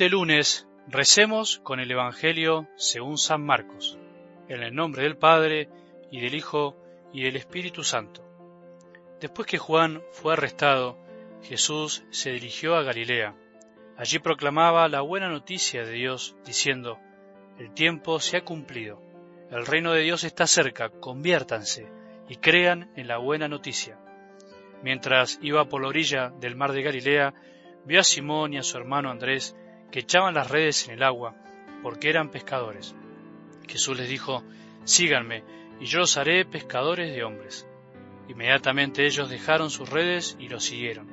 este lunes recemos con el Evangelio según San Marcos, en el nombre del Padre y del Hijo y del Espíritu Santo. Después que Juan fue arrestado, Jesús se dirigió a Galilea. Allí proclamaba la buena noticia de Dios, diciendo, El tiempo se ha cumplido, el reino de Dios está cerca, conviértanse y crean en la buena noticia. Mientras iba por la orilla del mar de Galilea, vio a Simón y a su hermano Andrés que echaban las redes en el agua, porque eran pescadores. Jesús les dijo, Síganme, y yo los haré pescadores de hombres. Inmediatamente ellos dejaron sus redes y los siguieron.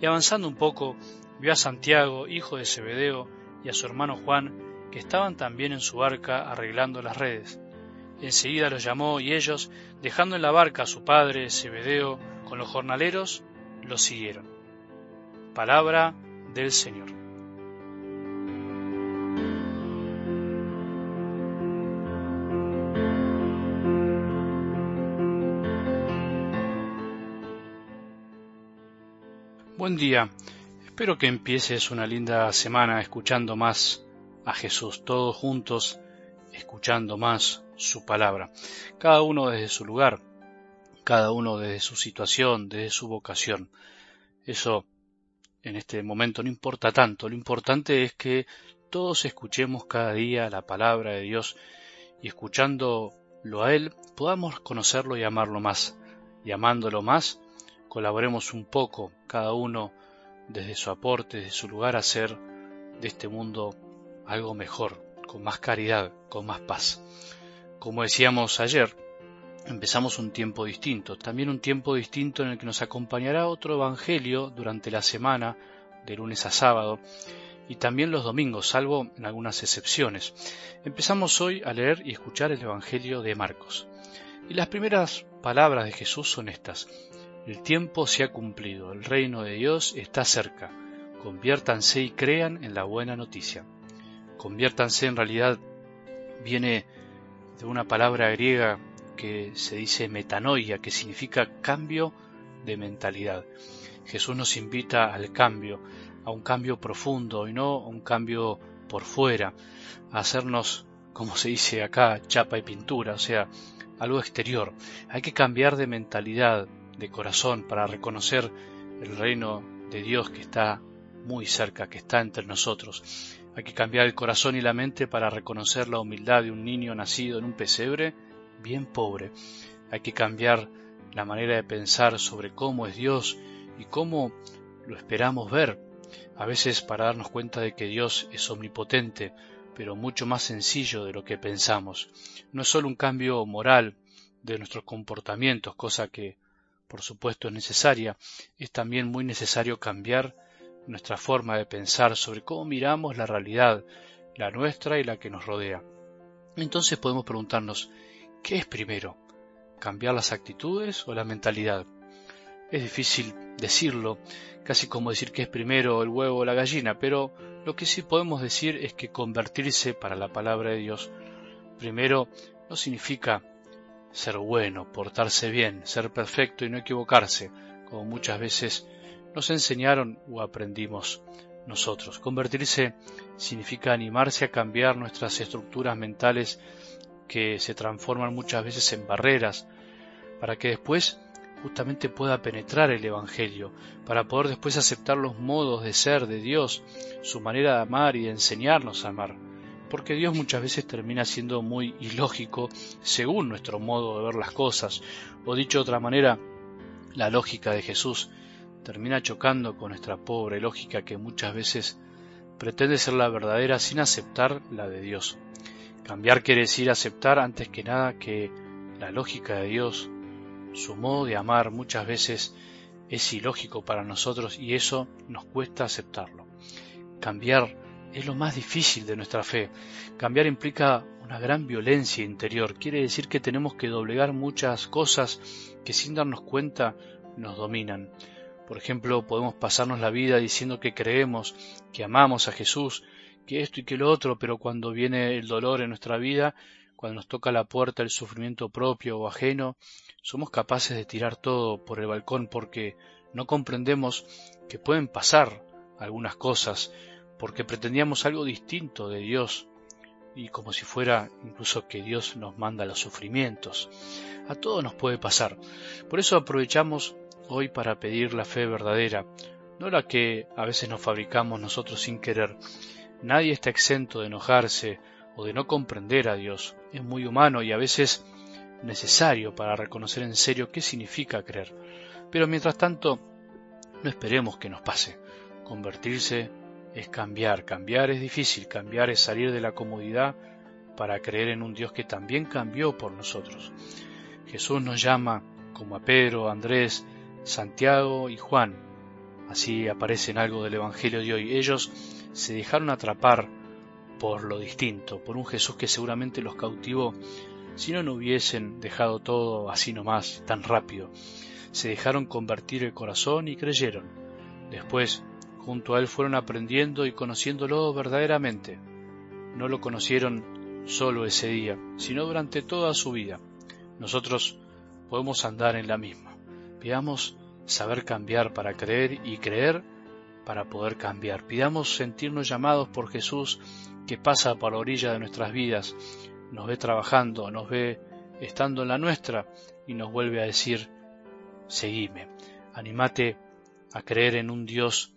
Y avanzando un poco, vio a Santiago, hijo de Zebedeo, y a su hermano Juan, que estaban también en su barca arreglando las redes. Enseguida los llamó y ellos, dejando en la barca a su padre, Zebedeo, con los jornaleros, los siguieron. Palabra del Señor. Buen día. Espero que empieces una linda semana escuchando más a Jesús, todos juntos escuchando más su palabra, cada uno desde su lugar, cada uno desde su situación, desde su vocación. Eso en este momento no importa tanto, lo importante es que todos escuchemos cada día la palabra de Dios y escuchándolo a Él podamos conocerlo y amarlo más. Y amándolo más, colaboremos un poco, cada uno desde su aporte, desde su lugar, a hacer de este mundo algo mejor, con más caridad, con más paz. Como decíamos ayer, empezamos un tiempo distinto, también un tiempo distinto en el que nos acompañará otro Evangelio durante la semana, de lunes a sábado, y también los domingos, salvo en algunas excepciones. Empezamos hoy a leer y escuchar el Evangelio de Marcos. Y las primeras palabras de Jesús son estas. El tiempo se ha cumplido, el reino de Dios está cerca. Conviértanse y crean en la buena noticia. Conviértanse en realidad viene de una palabra griega que se dice metanoia, que significa cambio de mentalidad. Jesús nos invita al cambio, a un cambio profundo y no a un cambio por fuera, a hacernos, como se dice acá, chapa y pintura, o sea, algo exterior. Hay que cambiar de mentalidad, de corazón, para reconocer el reino de Dios que está muy cerca, que está entre nosotros. Hay que cambiar el corazón y la mente para reconocer la humildad de un niño nacido en un pesebre bien pobre. Hay que cambiar la manera de pensar sobre cómo es Dios y cómo lo esperamos ver. A veces para darnos cuenta de que Dios es omnipotente, pero mucho más sencillo de lo que pensamos. No es solo un cambio moral de nuestros comportamientos, cosa que por supuesto es necesaria, es también muy necesario cambiar nuestra forma de pensar sobre cómo miramos la realidad, la nuestra y la que nos rodea. Entonces podemos preguntarnos, ¿qué es primero? ¿Cambiar las actitudes o la mentalidad? Es difícil decirlo, casi como decir que es primero el huevo o la gallina, pero lo que sí podemos decir es que convertirse para la palabra de Dios primero no significa ser bueno, portarse bien, ser perfecto y no equivocarse, como muchas veces nos enseñaron o aprendimos nosotros. Convertirse significa animarse a cambiar nuestras estructuras mentales que se transforman muchas veces en barreras para que después justamente pueda penetrar el Evangelio, para poder después aceptar los modos de ser de Dios, su manera de amar y de enseñarnos a amar. Porque Dios muchas veces termina siendo muy ilógico según nuestro modo de ver las cosas, o dicho de otra manera, la lógica de Jesús termina chocando con nuestra pobre lógica que muchas veces pretende ser la verdadera sin aceptar la de Dios. Cambiar quiere decir aceptar antes que nada que la lógica de Dios, su modo de amar muchas veces es ilógico para nosotros y eso nos cuesta aceptarlo. Cambiar es lo más difícil de nuestra fe. Cambiar implica una gran violencia interior. Quiere decir que tenemos que doblegar muchas cosas que sin darnos cuenta nos dominan. Por ejemplo, podemos pasarnos la vida diciendo que creemos, que amamos a Jesús, que esto y que lo otro, pero cuando viene el dolor en nuestra vida, cuando nos toca la puerta el sufrimiento propio o ajeno, somos capaces de tirar todo por el balcón porque no comprendemos que pueden pasar algunas cosas, porque pretendíamos algo distinto de Dios y como si fuera incluso que Dios nos manda los sufrimientos. A todos nos puede pasar. Por eso aprovechamos hoy para pedir la fe verdadera, no la que a veces nos fabricamos nosotros sin querer. Nadie está exento de enojarse o de no comprender a Dios. Es muy humano y a veces necesario para reconocer en serio qué significa creer. Pero mientras tanto, no esperemos que nos pase. Convertirse es cambiar, cambiar es difícil, cambiar es salir de la comodidad para creer en un Dios que también cambió por nosotros. Jesús nos llama, como a Pedro, Andrés, Santiago y Juan. Así aparece en algo del Evangelio de hoy. Ellos se dejaron atrapar por lo distinto, por un Jesús que seguramente los cautivó, si no, no hubiesen dejado todo así nomás, tan rápido. Se dejaron convertir el corazón y creyeron. Después Junto a él fueron aprendiendo y conociéndolo verdaderamente. No lo conocieron solo ese día, sino durante toda su vida. Nosotros podemos andar en la misma. Pidamos saber cambiar para creer y creer para poder cambiar. Pidamos sentirnos llamados por Jesús que pasa por la orilla de nuestras vidas, nos ve trabajando, nos ve estando en la nuestra y nos vuelve a decir, seguime, animate a creer en un Dios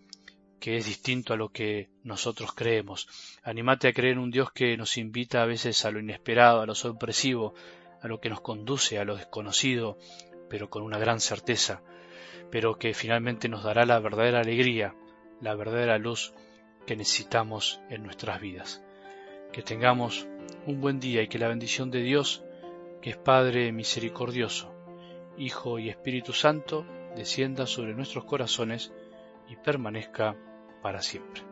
que es distinto a lo que nosotros creemos. Animate a creer en un Dios que nos invita a veces a lo inesperado, a lo sorpresivo, a lo que nos conduce a lo desconocido, pero con una gran certeza, pero que finalmente nos dará la verdadera alegría, la verdadera luz que necesitamos en nuestras vidas. Que tengamos un buen día y que la bendición de Dios, que es Padre misericordioso, Hijo y Espíritu Santo, descienda sobre nuestros corazones y permanezca para siempre.